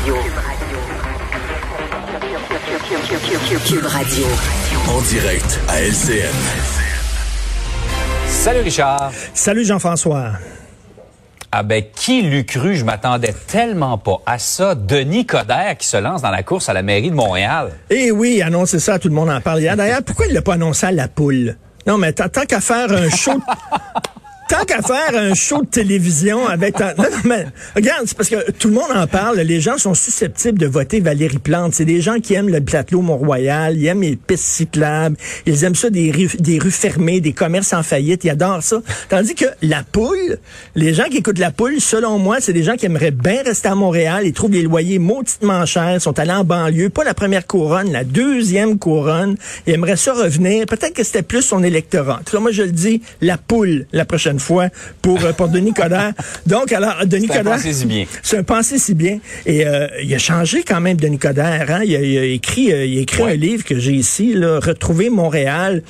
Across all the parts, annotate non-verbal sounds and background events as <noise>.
Radio. Cube Radio. En direct à LCN. Salut Richard. Salut Jean-François. Ah ben, qui l'eût cru? Je m'attendais tellement pas à ça. Denis Coderre qui se lance dans la course à la mairie de Montréal. Eh oui, annoncer ça, tout le monde en parle hier. D'ailleurs, pourquoi il l'a pas annoncé à la poule? Non, mais tant qu'à faire un show... <laughs> Tant qu'à faire un show de télévision avec... Non, non, mais regarde, c'est parce que tout le monde en parle. Les gens sont susceptibles de voter Valérie Plante. C'est des gens qui aiment le plateau Mont-Royal, ils aiment les pistes cyclables, ils aiment ça des rues, des rues fermées, des commerces en faillite, ils adorent ça. Tandis que la poule, les gens qui écoutent la poule, selon moi, c'est des gens qui aimeraient bien rester à Montréal, ils trouvent les loyers mauditement chers, sont allés en banlieue, pas la première couronne, la deuxième couronne, ils aimeraient ça revenir. Peut-être que c'était plus son électorat. Tout cas, moi, je le dis, la poule la prochaine fois pour, euh, pour Denis Coderre. Donc, alors, Denis C'est un Coderre... pensée si bien. C'est un pensée si bien. Et euh, il a changé quand même, Denis Coderre. Hein? Il, a, il a écrit, euh, il a écrit Ouais. un livre que j'ai ici, là, Retrouver Montréal.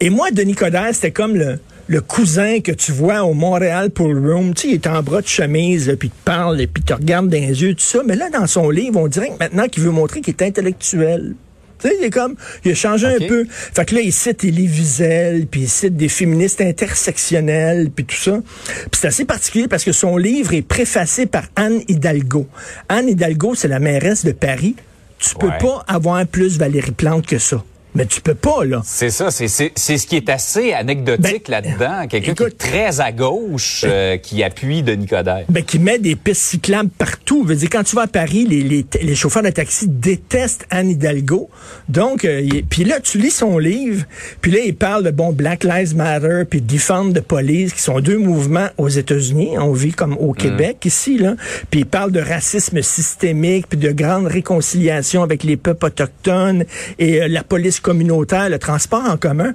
Et moi, Denis Coderre, c'était comme le le cousin que tu vois au Montréal Pool Room, tu sais, il est en bras de chemise, là, puis il te parle, et puis il te regarde dans les yeux, tout ça. Mais là, dans son livre, on dirait que maintenant qu'il veut montrer qu'il est intellectuel. Tu sais, il est comme, il a changé un peu. Fait que là, il cite Elie Wiesel, puis il cite des féministes intersectionnelles, puis tout ça. Puis c'est assez particulier parce que son livre est préfacé par Anne Hidalgo. Anne Hidalgo, c'est la mairesse de Paris. Tu peux pas avoir plus Valérie Plante que ça. Mais tu peux pas, là. C'est ça, c'est c'est- c'est ce qui est assez anecdotique Ben, là-dedans. Quelqu'un qui est très à gauche, euh, qui appuie Denis Coderre. Ben, qui met des pistes cyclables partout. Je veux dire, quand tu vas à Paris, les, les, les chauffeurs de taxi détestent Anne Hidalgo. Donc, euh, puis là, tu lis son livre, puis là, il parle de, bon, Black Lives Matter, puis Defund the Police, qui sont deux mouvements aux États-Unis. On vit comme au Québec, ici, là. Puis il parle de racisme systémique, puis de grande réconciliation avec les peuples autochtones et euh, la police communautaire, le transport en commun.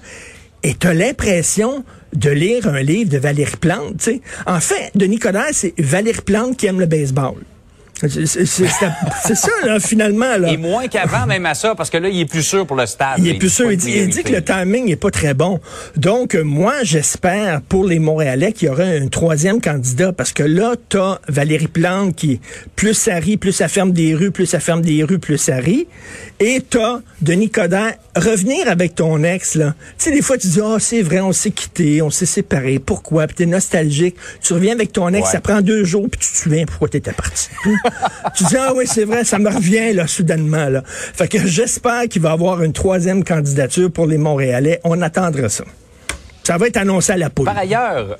Et tu as l'impression de lire un livre de Valérie Plante. En fait, Denis Coderre, c'est Valérie Plante qui aime le baseball. C'est ça, là, finalement. Là. Et moins qu'avant, même à ça, parce que là, il est plus sûr pour le stade. Il est plus sûr. Il de dit, il dit que le timing n'est pas très bon. Donc, euh, moi, j'espère pour les Montréalais qu'il y aura un troisième candidat parce que là, t'as Valérie Plante qui, plus ça rit, plus ça ferme des rues, plus ça ferme des rues, plus ça rit. Et t'as Denis Coderre. Revenir avec ton ex, là. Tu sais, des fois, tu dis, ah, c'est vrai, on s'est quitté, on s'est séparés. Pourquoi? Puis t'es nostalgique. Tu reviens avec ton ex, Ouais. ça prend deux jours, puis tu te souviens pourquoi t'étais parti. <laughs> tu dis, ah oui, c'est vrai, ça me revient, là, soudainement, là. Fait que j'espère qu'il va y avoir une troisième candidature pour les Montréalais. On attendra ça. Ça va être annoncé à la poule. Par ailleurs,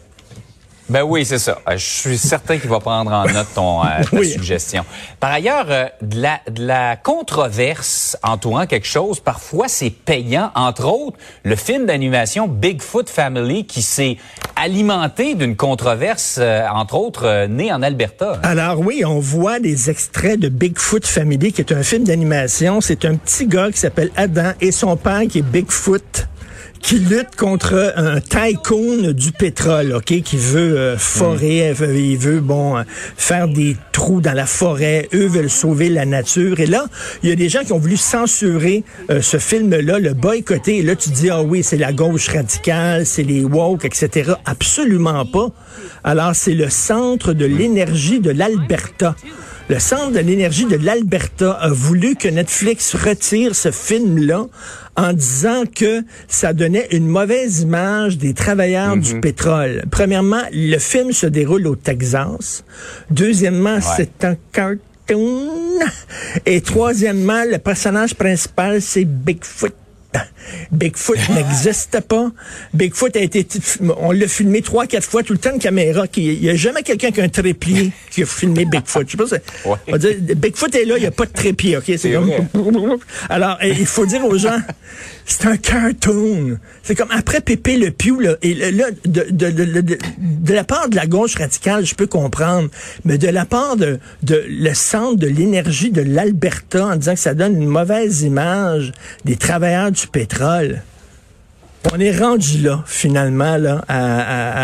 ben oui, c'est ça. Euh, Je suis certain qu'il va prendre en note ton euh, ta Oui. suggestion. Par ailleurs, euh, de, la, de la controverse entourant quelque chose, parfois c'est payant. Entre autres, le film d'animation Bigfoot Family qui s'est alimenté d'une controverse, euh, entre autres, euh, née en Alberta. Alors oui, on voit des extraits de Bigfoot Family, qui est un film d'animation. C'est un petit gars qui s'appelle Adam et son père qui est Bigfoot qui lutte contre un tycoon du pétrole, ok, qui veut euh, forer, euh, il veut bon euh, faire des trous dans la forêt. Eux veulent sauver la nature. Et là, il y a des gens qui ont voulu censurer euh, ce film-là, le boycotter. Et là, tu dis ah oui, c'est la gauche radicale, c'est les woke, etc. Absolument pas. Alors, c'est le centre de l'énergie de l'Alberta. Le Centre de l'énergie de l'Alberta a voulu que Netflix retire ce film-là en disant que ça donnait une mauvaise image des travailleurs du pétrole. Premièrement, le film se déroule au Texas. Deuxièmement, c'est un cartoon. Et troisièmement, le personnage principal, c'est Bigfoot. <laughs> Bigfoot n'existe pas. Bigfoot a été, on l'a filmé trois, quatre fois, tout le temps de caméra. Il n'y a jamais quelqu'un qui a un trépied qui a filmé Bigfoot. Je sais pas, c'est- Ouais. on va dire, Bigfoot est là, il n'y a pas de trépied, ok? C'est comme, <laughs> alors, eh, il faut dire aux gens, c'est un cartoon. C'est comme après Pépé Le Pew, là, et là, de, de, de, de, de- de la part de la gauche radicale, je peux comprendre, mais de la part de, de le centre de l'énergie de l'Alberta, en disant que ça donne une mauvaise image des travailleurs du pétrole. On est rendu là, finalement, là, à,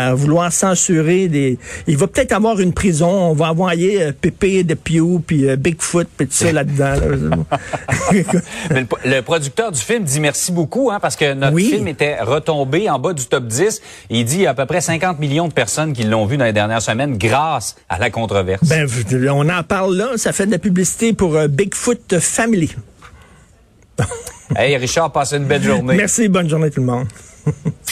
à- à vouloir censurer des. Il va peut-être avoir une prison. On va envoyer euh, Pépé de Pew, puis euh, Bigfoot, puis tout ça <laughs> là-dedans. là. <laughs> Mais le, le producteur du film dit merci beaucoup, hein, parce que notre Oui. film était retombé en bas du top 10. Et il dit qu'il y a à peu près 50 millions de personnes qui l'ont vu dans les dernières semaines grâce à la controverse. ben, on en parle là. Ça fait de la publicité pour euh, Bigfoot Family. Hey, Richard, passe une belle journée. Merci, bonne journée tout le monde. <laughs>